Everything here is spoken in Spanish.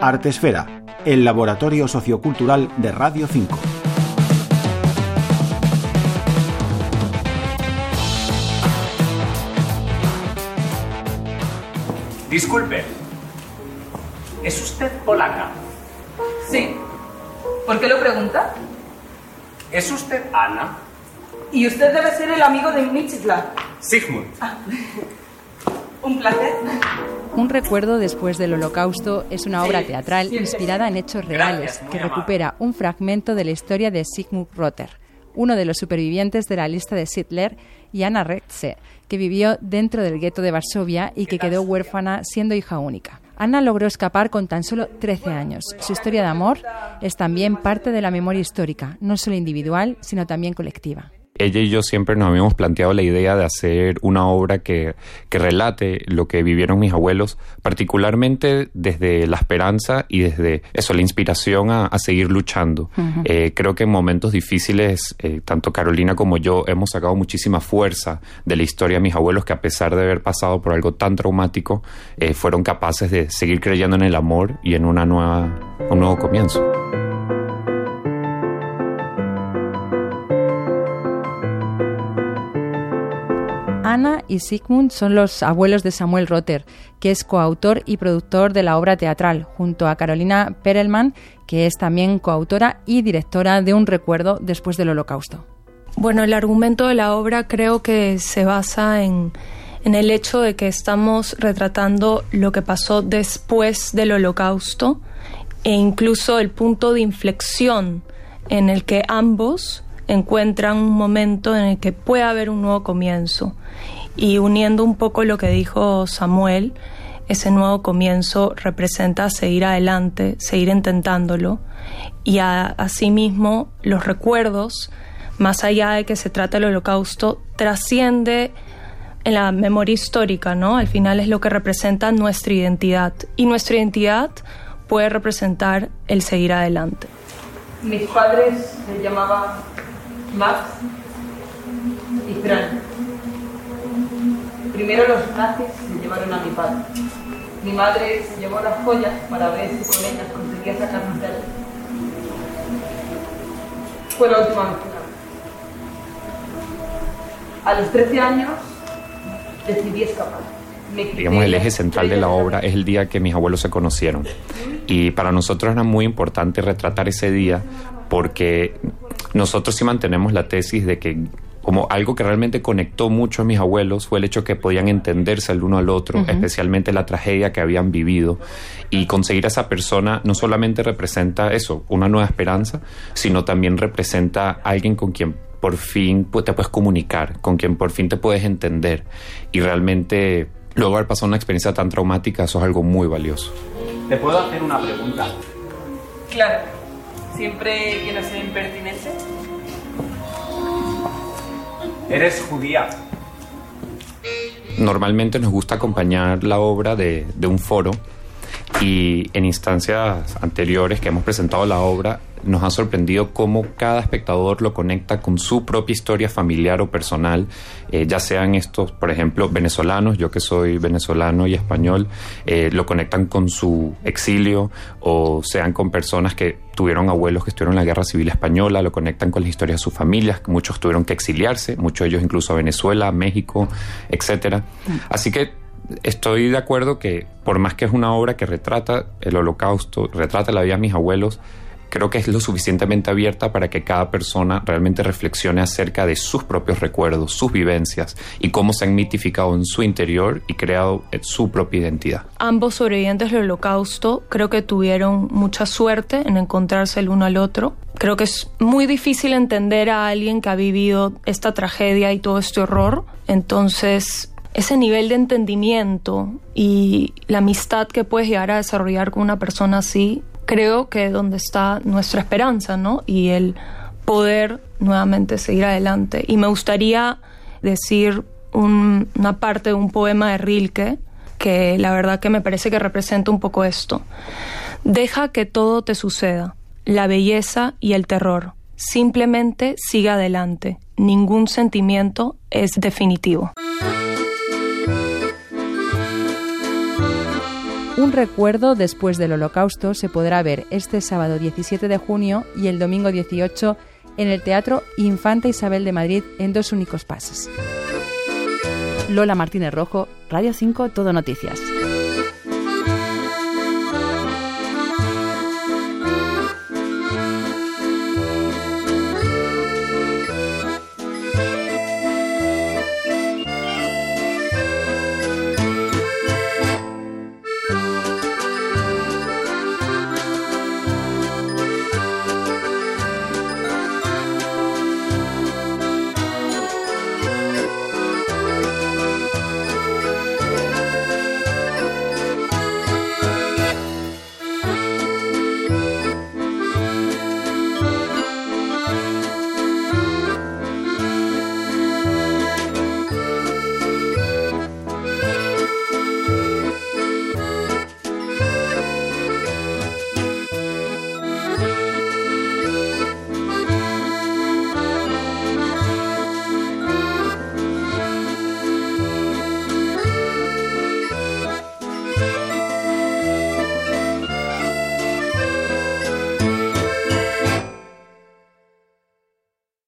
Artesfera, el laboratorio sociocultural de Radio 5. Disculpe, ¿es usted polaca? Sí. ¿Por qué lo pregunta? ¿Es usted Ana? Y usted debe ser el amigo de Michitla. Sigmund. Un placer. Un recuerdo después del Holocausto es una obra teatral inspirada en hechos reales que recupera un fragmento de la historia de Sigmund Rotter, uno de los supervivientes de la lista de Hitler, y Anna Retze, que vivió dentro del gueto de Varsovia y que quedó huérfana siendo hija única. Anna logró escapar con tan solo 13 años. Su historia de amor es también parte de la memoria histórica, no solo individual, sino también colectiva ella y yo siempre nos habíamos planteado la idea de hacer una obra que, que, relate lo que vivieron mis abuelos, particularmente desde la esperanza y desde eso, la inspiración a, seguir luchando. eh, creo que en momentos difíciles, eh, tanto Carolina como yo hemos sacado muchísima fuerza de la historia de mis abuelos que a pesar de haber pasado por algo tan traumático, eh, fueron capaces de seguir creyendo en el amor y en una nueva, un nuevo comienzo. Ana y Sigmund son los abuelos de Samuel Rotter, que es coautor y productor de la obra teatral, junto a Carolina Perelman, que es también coautora y directora de Un recuerdo después del Holocausto. Bueno, el argumento de la obra creo que se basa en, en el hecho de que estamos retratando lo que pasó después del Holocausto e incluso el punto de inflexión en el que ambos encuentran un momento en el que puede haber un nuevo comienzo. Y uniendo un poco lo que dijo Samuel, ese nuevo comienzo representa seguir adelante, seguir intentándolo y asimismo los recuerdos, más allá de que se trata el holocausto, trasciende en la memoria histórica, ¿no? Al final es lo que representa nuestra identidad y nuestra identidad puede representar el seguir adelante. Mis padres se llamaban Max y Fran. Primero los nazis se llevaron a mi padre. Mi madre se llevó las joyas para ver si con ellas conseguía sacarnos de él. Fue la última vez A los 13 años decidí escapar. Digamos, el eje central de la obra es el día que mis abuelos se conocieron. Y para nosotros era muy importante retratar ese día porque nosotros sí mantenemos la tesis de que como algo que realmente conectó mucho a mis abuelos fue el hecho que podían entenderse el uno al otro, especialmente la tragedia que habían vivido. Y conseguir a esa persona no solamente representa eso, una nueva esperanza, sino también representa a alguien con quien por fin te puedes comunicar, con quien por fin te puedes entender. Y realmente, luego haber pasado una experiencia tan traumática, eso es algo muy valioso. ¿Te puedo hacer una pregunta? Claro, siempre que no sea impertinente. ¿Eres judía? Normalmente nos gusta acompañar la obra de, de un foro y en instancias anteriores que hemos presentado la obra nos ha sorprendido cómo cada espectador lo conecta con su propia historia familiar o personal, eh, ya sean estos, por ejemplo, venezolanos, yo que soy venezolano y español, eh, lo conectan con su exilio o sean con personas que tuvieron abuelos que estuvieron en la Guerra Civil Española, lo conectan con la historia de sus familias, muchos tuvieron que exiliarse, muchos de ellos incluso a Venezuela, México, etcétera. Así que estoy de acuerdo que por más que es una obra que retrata el holocausto, retrata la vida de mis abuelos, creo que es lo suficientemente abierta para que cada persona realmente reflexione acerca de sus propios recuerdos, sus vivencias y cómo se han mitificado en su interior y creado su propia identidad. Ambos sobrevivientes del holocausto creo que tuvieron mucha suerte en encontrarse el uno al otro. Creo que es muy difícil entender a alguien que ha vivido esta tragedia y todo este horror. Entonces, ese nivel de entendimiento y la amistad que puedes llegar a desarrollar con una persona así creo que es donde está nuestra esperanza, ¿no? Y el poder nuevamente seguir adelante. Y me gustaría decir una parte de un poema de Rilke que la verdad que me parece que representa un poco esto. Deja que todo te suceda, la belleza y el terror. Simplemente sigue adelante. Ningún sentimiento es definitivo. Un recuerdo después del Holocausto se podrá ver este sábado 17 de junio y el domingo 18 en el Teatro Infanta Isabel de Madrid en dos únicos pases. Lola Martínez Rojo, Radio 5 Todo Noticias.